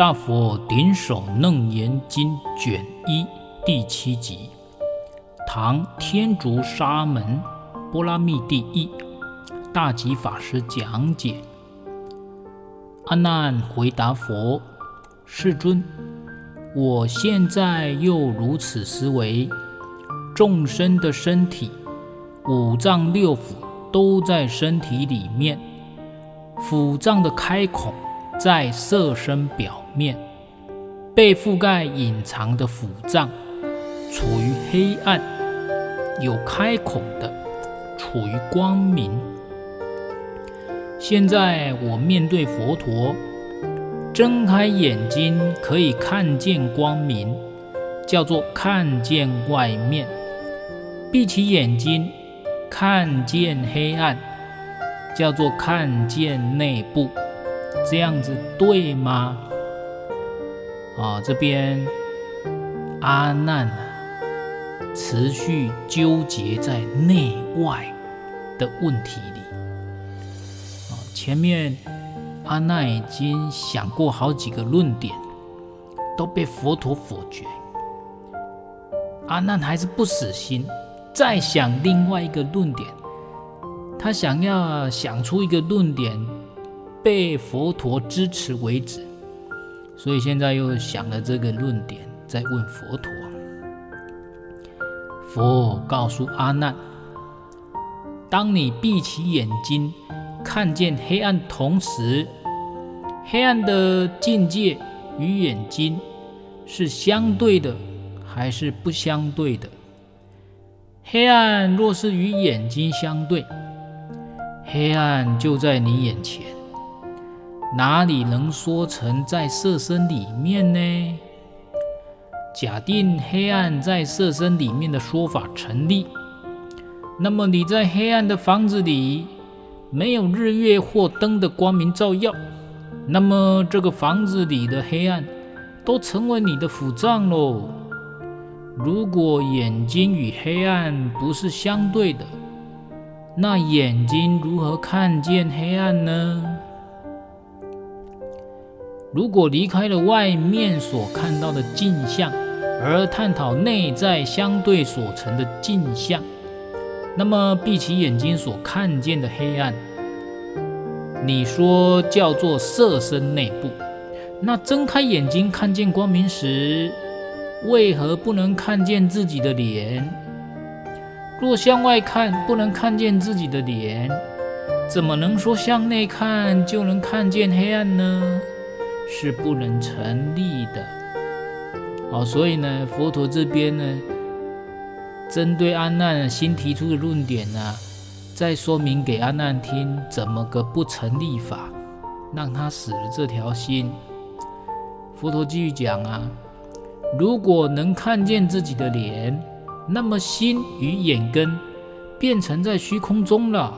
大佛顶首楞严经卷一第七集，唐天竺沙门波拉密第一，大吉法师讲解。阿难回答佛：“世尊，我现在又如此思维：众生的身体，五脏六腑都在身体里面，腑脏的开孔在色身表面，被覆盖隐藏的腑脏处于黑暗，有开孔的处于光明。”现在我面对佛陀，睁开眼睛可以看见光明，叫做看见外面；闭起眼睛看见黑暗，叫做看见内部。这样子对吗？啊，这边阿难，持续纠结在内外的问题里。前面阿难已经想过好几个论点，都被佛陀否决。阿难还是不死心，再想另外一个论点。他想要想出一个论点被佛陀支持为止，所以现在又想了这个论点，再问佛陀。佛告诉阿难：当你闭起眼睛。看见黑暗，同时，黑暗的境界与眼睛是相对的，还是不相对的？黑暗若是与眼睛相对，黑暗就在你眼前，哪里能说成在色身里面呢？假定黑暗在色身里面的说法成立，那么你在黑暗的房子里。没有日月或灯的光明照耀，那么这个房子里的黑暗都成为你的腑脏喽。如果眼睛与黑暗不是相对的，那眼睛如何看见黑暗呢？如果离开了外面所看到的镜像，而探讨内在相对所成的镜像。那么闭起眼睛所看见的黑暗，你说叫做色身内部，那睁开眼睛看见光明时，为何不能看见自己的脸？若向外看不能看见自己的脸，怎么能说向内看就能看见黑暗呢？是不能成立的。哦，所以呢，佛陀这边呢。针对阿难新提出的论点呢，再说明给阿难听，怎么个不成立法，让他死了这条心。佛陀继续讲啊，如果能看见自己的脸，那么心与眼根变成在虚空中了，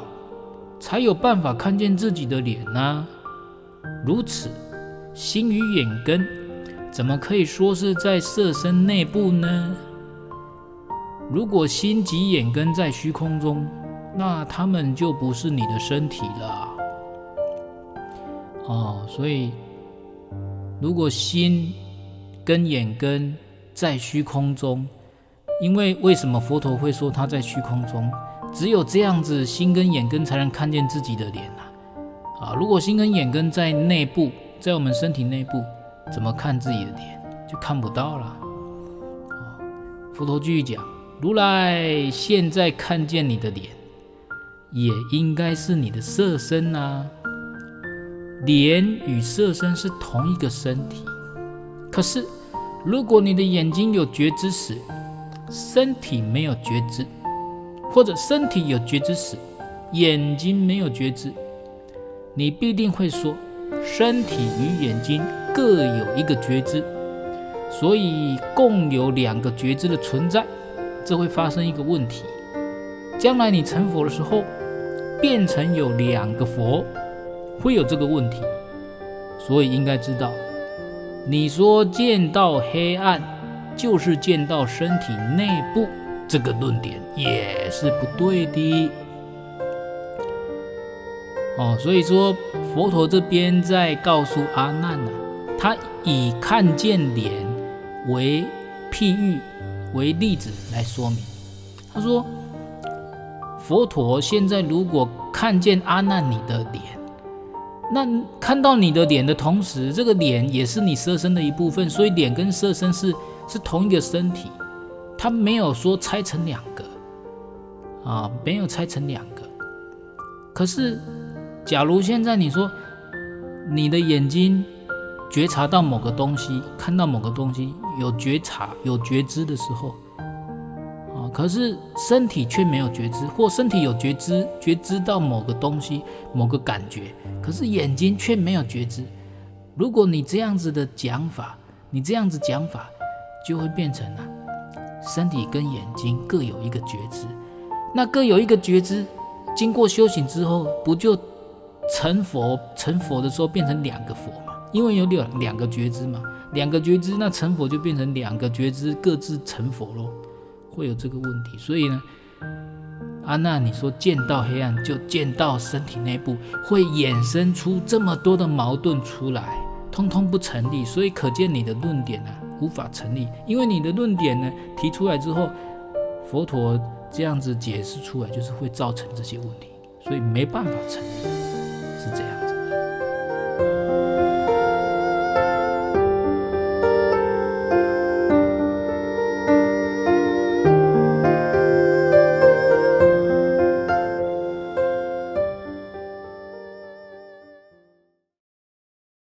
才有办法看见自己的脸呢。如此，心与眼根怎么可以说是在色身内部呢？如果心及眼根在虚空中，那他们就不是你的身体了。哦，所以如果心跟眼根在虚空中，因为为什么佛陀会说他在虚空中？只有这样子，心跟眼根才能看见自己的脸呐。啊，如果心跟眼根在内部，在我们身体内部，怎么看自己的脸？就看不到了。佛陀继续讲。如来现在看见你的脸，也应该是你的色身啊。脸与色身是同一个身体。可是，如果你的眼睛有觉知时，身体没有觉知；或者身体有觉知时，眼睛没有觉知，你必定会说，身体与眼睛各有一个觉知，所以共有两个觉知的存在。这会发生一个问题：将来你成佛的时候，变成有两个佛，会有这个问题。所以应该知道，你说见到黑暗就是见到身体内部，这个论点也是不对的。哦，所以说佛陀这边在告诉阿难呢，他以看见脸为譬喻、为例子来说明。他说，佛陀现在如果看见阿难你的脸，那看到你的脸的同时，这个脸也是你色身的一部分，所以脸跟色身是是同一个身体，他没有说拆成两个啊，没有拆成两个。可是，假如现在你说你的眼睛觉察到某个东西，看到某个东西，有觉察、有觉知的时候。啊可是身体却没有觉知，或身体有觉知，觉知到某个东西、某个感觉，可是眼睛却没有觉知。如果你这样子的讲法，你这样子讲法，就会变成了身体跟眼睛各有一个觉知。那各有一个觉知，经过修行之后，不就成佛？成佛的时候变成两个佛嘛？因为有两两个觉知嘛，两个觉知，那成佛就变成两个觉知各自成佛喽。会有这个问题，所以呢，阿难，你说见到黑暗就见到身体内部，会衍生出这么多的矛盾出来，通通不成立，所以可见你的论点呢、无法成立，因为你的论点呢提出来之后，佛陀这样子解释出来，就是会造成这些问题，所以没办法成立。